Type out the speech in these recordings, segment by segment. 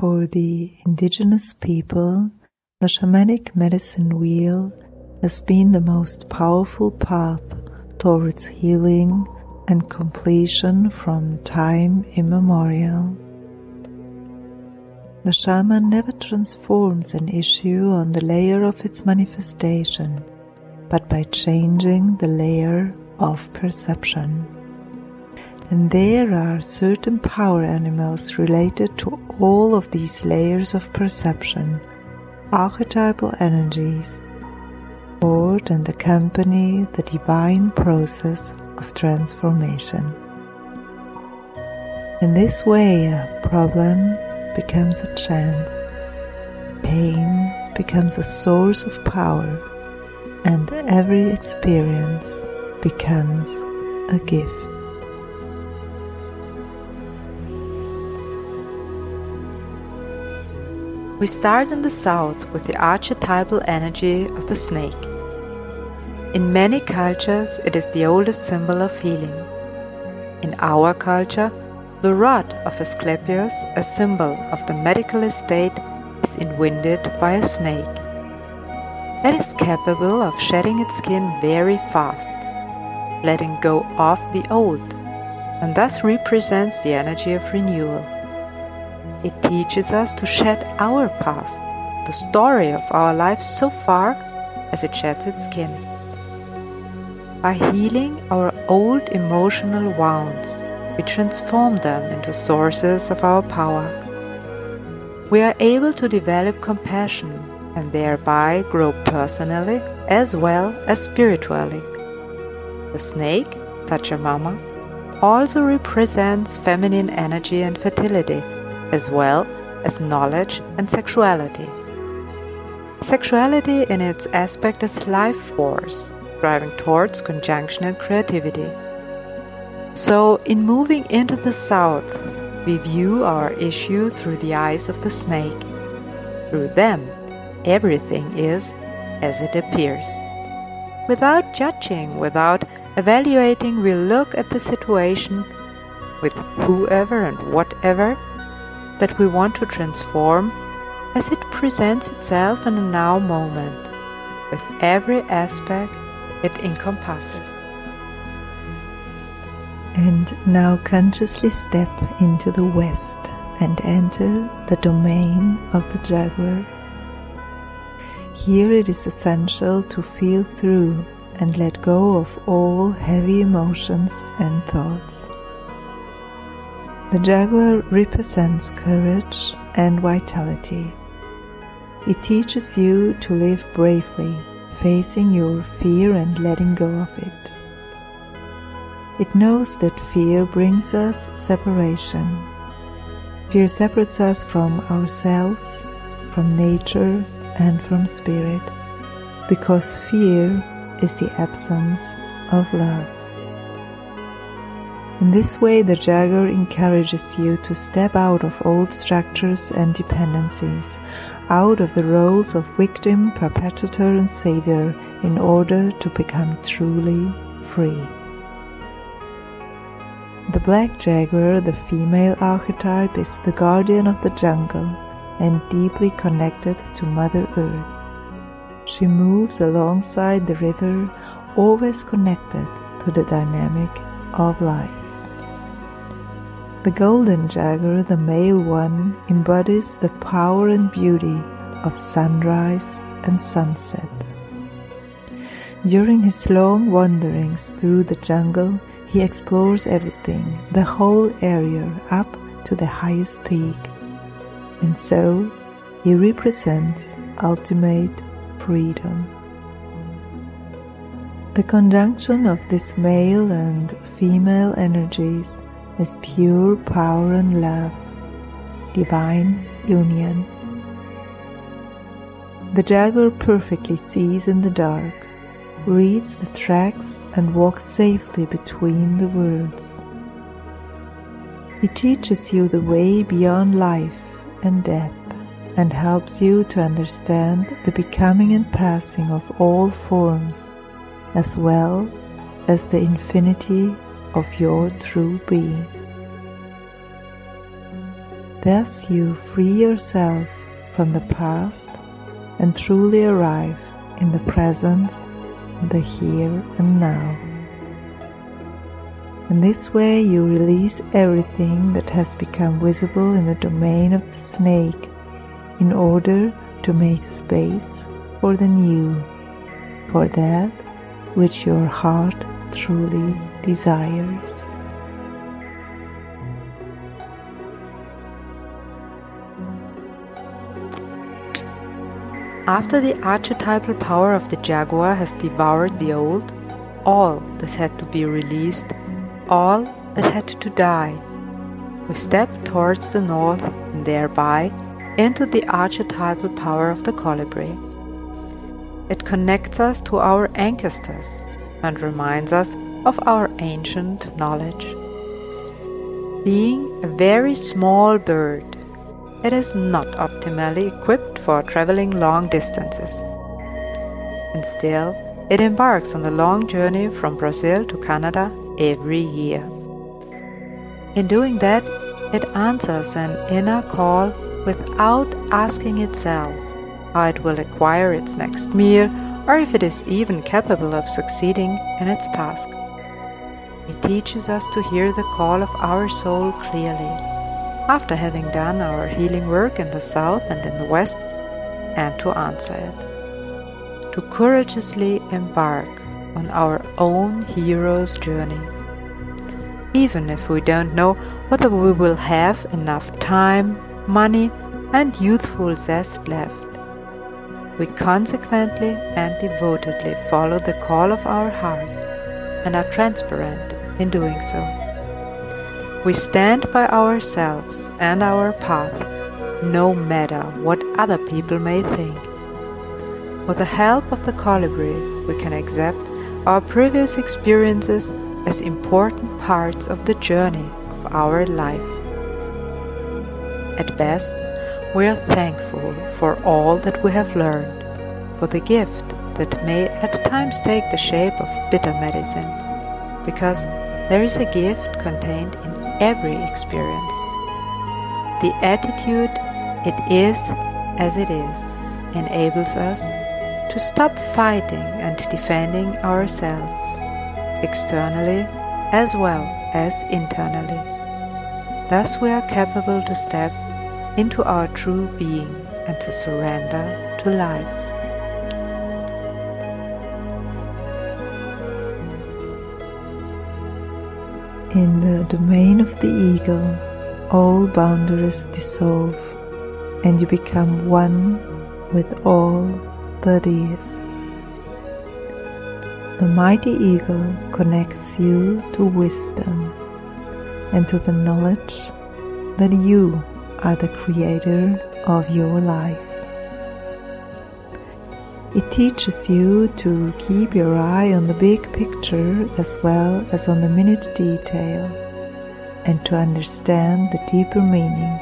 For the indigenous people, the shamanic medicine wheel has been the most powerful path towards healing and completion from time immemorial. The shaman never transforms an issue on the layer of its manifestation, but by changing the layer of perception. And there are certain power animals related to all of these layers of perception, archetypal energies, support and accompany the divine process of transformation. In this way, a problem becomes a chance, pain becomes a source of power, and every experience becomes a gift. We start in the south with the archetypal energy of the snake. In many cultures, it is the oldest symbol of healing. In our culture, the rod of Asclepius, a symbol of the medical estate, is inwinded by a snake. It is capable of shedding its skin very fast, letting go of the old, and thus represents the energy of renewal. It teaches us to shed our past, the story of our life so far as it sheds its skin by healing our old emotional wounds, we transform them into sources of our power. We are able to develop compassion and thereby grow personally as well as spiritually. The snake, Pachamama, also represents feminine energy and fertility, as well as knowledge and sexuality. Sexuality in its aspect as life force driving towards conjunction and creativity. So, in moving into the south, we view our issue through the eyes of the snake. Through them, everything is as it appears. Without judging, without evaluating, we look at the situation with whoever and whatever that we want to transform as it presents itself in a now moment, with every aspect it encompasses. And now consciously step into the west and enter the domain of the Jaguar. Here it is essential to feel through and let go of all heavy emotions and thoughts. The Jaguar represents courage and vitality. It teaches you to live bravely facing your fear and letting go of it. It knows that fear brings us separation. Fear separates us from ourselves, from nature, and from spirit, because fear is the absence of love. In this way, the Jaguar encourages you to step out of old structures and dependencies, out of the roles of victim, perpetrator, and savior in order to become truly free. The black jaguar, the female archetype, is the guardian of the jungle and deeply connected to Mother Earth. She moves alongside the river, always connected to the dynamic of life. The golden jaguar, the male one, embodies the power and beauty of sunrise and sunset. During his long wanderings through the jungle, he explores everything, the whole area up to the highest peak. And so he represents ultimate freedom. The conjunction of this male and female energies is pure power and love, divine union. The jaguar perfectly sees in the dark, reads the tracks, and walks safely between the worlds. He teaches you the way beyond life and death and helps you to understand the becoming and passing of all forms as well as the infinity of your true being. Thus you free yourself from the past and truly arrive in the presence, of the here and now. In this way, you release everything that has become visible in the domain of the snake in order to make space for the new, for that which your heart truly desires. After the archetypal power of the jaguar has devoured the old, all that had to be released, all that had to die, we step towards the north and thereby into the archetypal power of the colibri. It connects us to our ancestors and reminds us of our ancient knowledge. Being a very small bird, it is not optimally equipped for traveling long distances. And still, it embarks on the long journey from Brazil to Canada every year. In doing that, it answers an inner call without asking itself how it will acquire its next meal or if it is even capable of succeeding in its task. It teaches us to hear the call of our soul clearly after having done our healing work in the south and in the west, and to answer it. To courageously embark on our own hero's journey. Even if we don't know whether we will have enough time, money, and youthful zest left, we consequently and devotedly follow the call of our heart and are transparent in doing so. We stand by ourselves and our path, no matter what other people may think. With the help of the colibri, we can accept our previous experiences as important parts of the journey of our life. At best, we are thankful for all that we have learned, for the gift that may at times take the shape of bitter medicine, because there is a gift contained in every experience. The attitude, it is as it is, enables us to stop fighting and defending ourselves, externally as well as internally. Thus, we are capable to step into our true being and to surrender to life. In the domain of the eagle, all boundaries dissolve and you become one with all that is. The mighty eagle connects you to wisdom and to the knowledge that you are the creator of your life. It teaches you to keep your eye on the big picture as well as on the minute detail and to understand the deeper meaning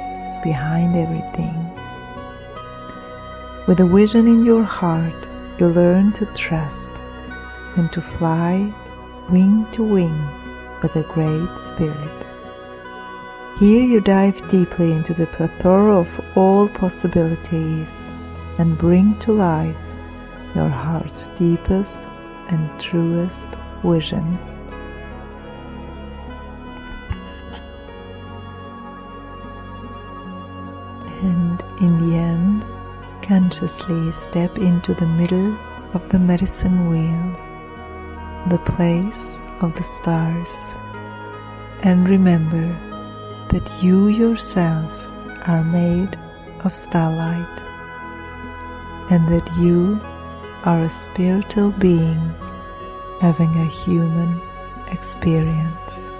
behind everything. With a vision in your heart, you learn to trust and to fly wing to wing with a great spirit. Here you dive deeply into the plethora of all possibilities and bring to life your heart's deepest and truest visions. And in the end, consciously step into the middle of the medicine wheel, the place of the stars, and remember that you yourself are made of starlight and that you are a spiritual being having a human experience.